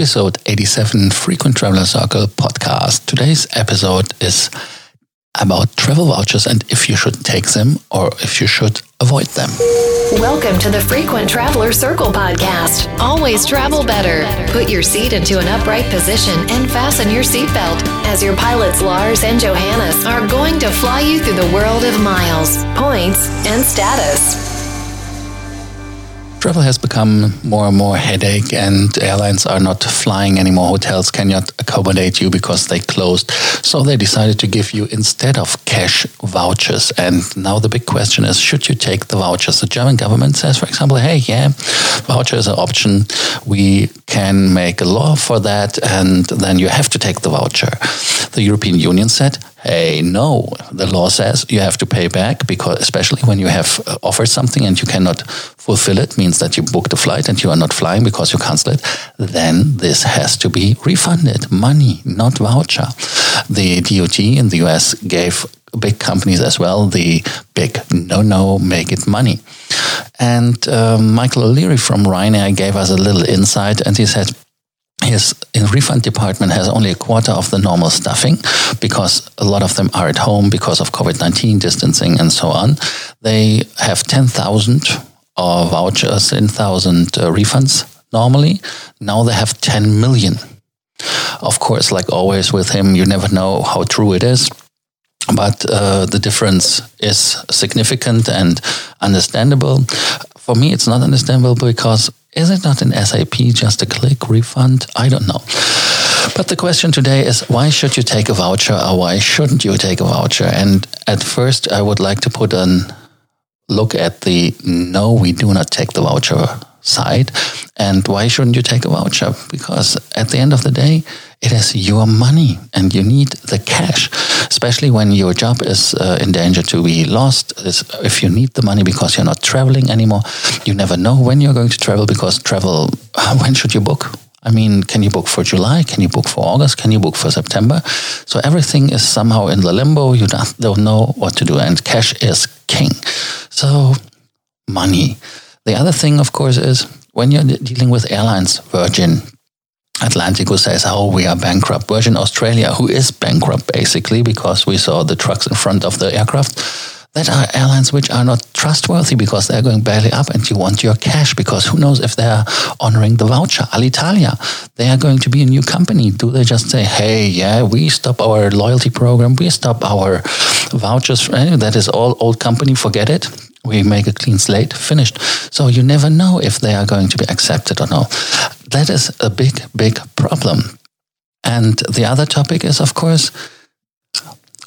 episode 87 Frequent Traveler Circle podcast. Today's episode is about travel vouchers and if you should take them or if you should avoid them. Welcome to the Frequent Traveler Circle podcast. Always travel better. Put your seat into an upright position and fasten your seatbelt as your pilots Lars and Johannes are going to fly you through the world of miles, points, and status. Travel has become more and more headache, and airlines are not flying anymore. Hotels cannot accommodate you because they closed. So they decided to give you instead of cash vouchers. And now the big question is: Should you take the vouchers? The German government says, for example, "Hey, yeah, voucher is an option. We can make a law for that, and then you have to take the voucher." The European Union said, hey, no, the law says you have to pay back because, especially when you have uh, offered something and you cannot fulfill it, means that you booked a flight and you are not flying because you cancel it, then this has to be refunded. Money, not voucher. The DOT in the US gave big companies as well the big no, no, make it money. And um, Michael O'Leary from Ryanair gave us a little insight and he said, his refund department has only a quarter of the normal staffing because a lot of them are at home because of COVID 19 distancing and so on. They have 10,000 uh, vouchers, 10,000 uh, refunds normally. Now they have 10 million. Of course, like always with him, you never know how true it is. But uh, the difference is significant and understandable. For me, it's not understandable because is it not in SAP just a click refund? I don't know. But the question today is why should you take a voucher or why shouldn't you take a voucher? And at first, I would like to put a look at the no, we do not take the voucher side. And why shouldn't you take a voucher? Because at the end of the day, it is your money and you need the cash, especially when your job is uh, in danger to be lost. If you need the money because you're not traveling anymore, you never know when you're going to travel because travel, when should you book? I mean, can you book for July? Can you book for August? Can you book for September? So everything is somehow in the limbo. You don't know what to do. And cash is king. So money. The other thing, of course, is when you're dealing with airlines, Virgin, Atlantic who says, oh, we are bankrupt. Virgin Australia, who is bankrupt basically because we saw the trucks in front of the aircraft. That are airlines which are not trustworthy because they're going barely up and you want your cash because who knows if they're honoring the voucher. Alitalia, they are going to be a new company. Do they just say, hey, yeah, we stop our loyalty program, we stop our vouchers? Eh, that is all old company, forget it we make a clean slate, finished. So you never know if they are going to be accepted or not. That is a big, big problem. And the other topic is, of course,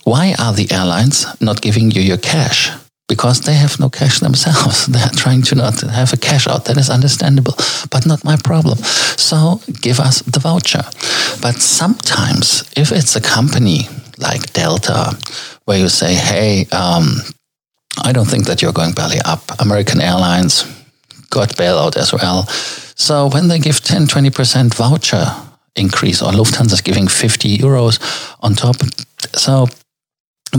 why are the airlines not giving you your cash? Because they have no cash themselves. They are trying to not have a cash out. That is understandable, but not my problem. So give us the voucher. But sometimes, if it's a company like Delta, where you say, hey, um, I don't think that you're going belly up. American Airlines got bailout as well. So when they give 10, 20% voucher increase, or Lufthansa is giving 50 euros on top. So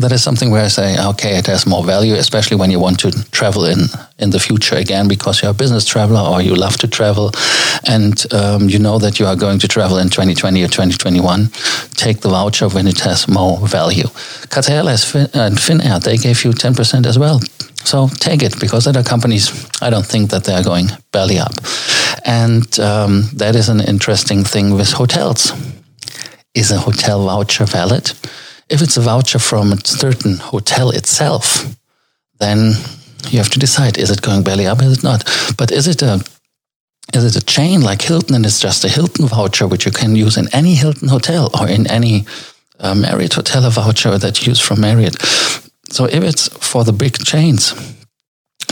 that is something where I say, okay, it has more value, especially when you want to travel in in the future again, because you're a business traveler or you love to travel, and um, you know that you are going to travel in 2020 or 2021. Take the voucher when it has more value. Qatar and Finnair they gave you 10% as well. So take it because other companies, I don't think that they are going belly up. And um, that is an interesting thing with hotels. Is a hotel voucher valid? If it's a voucher from a certain hotel itself, then you have to decide: is it going belly up? Is it not? But is it a is it a chain like Hilton and it's just a Hilton voucher which you can use in any Hilton hotel or in any uh, Marriott hotel voucher that you use from Marriott? So if it's for the big chains,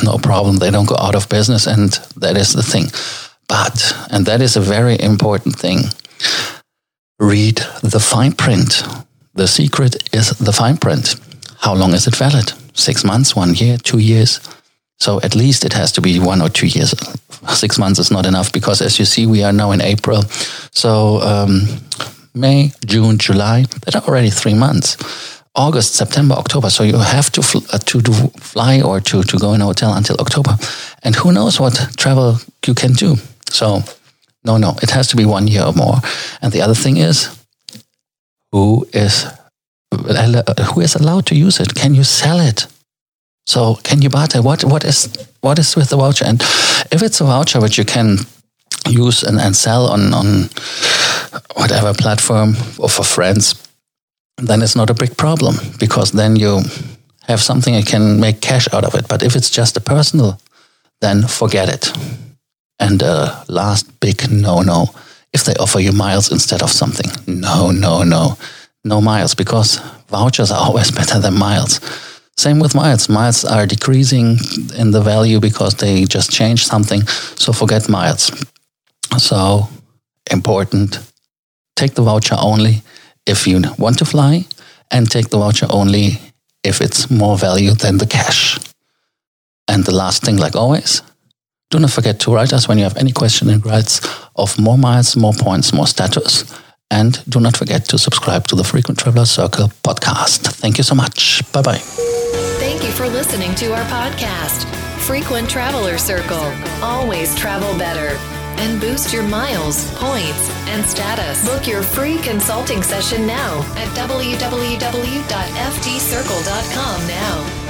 no problem. They don't go out of business, and that is the thing. But, and that is a very important thing, read the fine print. The secret is the fine print. How long is it valid? Six months, one year, two years? So at least it has to be one or two years. Six months is not enough because, as you see, we are now in April. So um, May, June, July, that are already three months. August, September, October. So you have to fl- uh, to, to fly or to, to go in a hotel until October. And who knows what travel you can do. So No, no, it has to be one year or more. And the other thing is, who is who is allowed to use it? Can you sell it? So can you barter? What what is what is with the voucher? And if it's a voucher which you can use and, and sell on on whatever platform or for friends, then it's not a big problem because then you have something you can make cash out of it. But if it's just a personal, then forget it. And uh, last big no no if they offer you miles instead of something. No, no, no. No miles because vouchers are always better than miles. Same with miles. Miles are decreasing in the value because they just change something. So forget miles. So important. Take the voucher only if you want to fly, and take the voucher only if it's more value than the cash. And the last thing, like always, do not forget to write us when you have any question in regards of more miles, more points, more status. And do not forget to subscribe to the Frequent Traveler Circle podcast. Thank you so much. Bye bye. Thank you for listening to our podcast, Frequent Traveler Circle. Always travel better and boost your miles, points, and status. Book your free consulting session now at www.ftcircle.com now.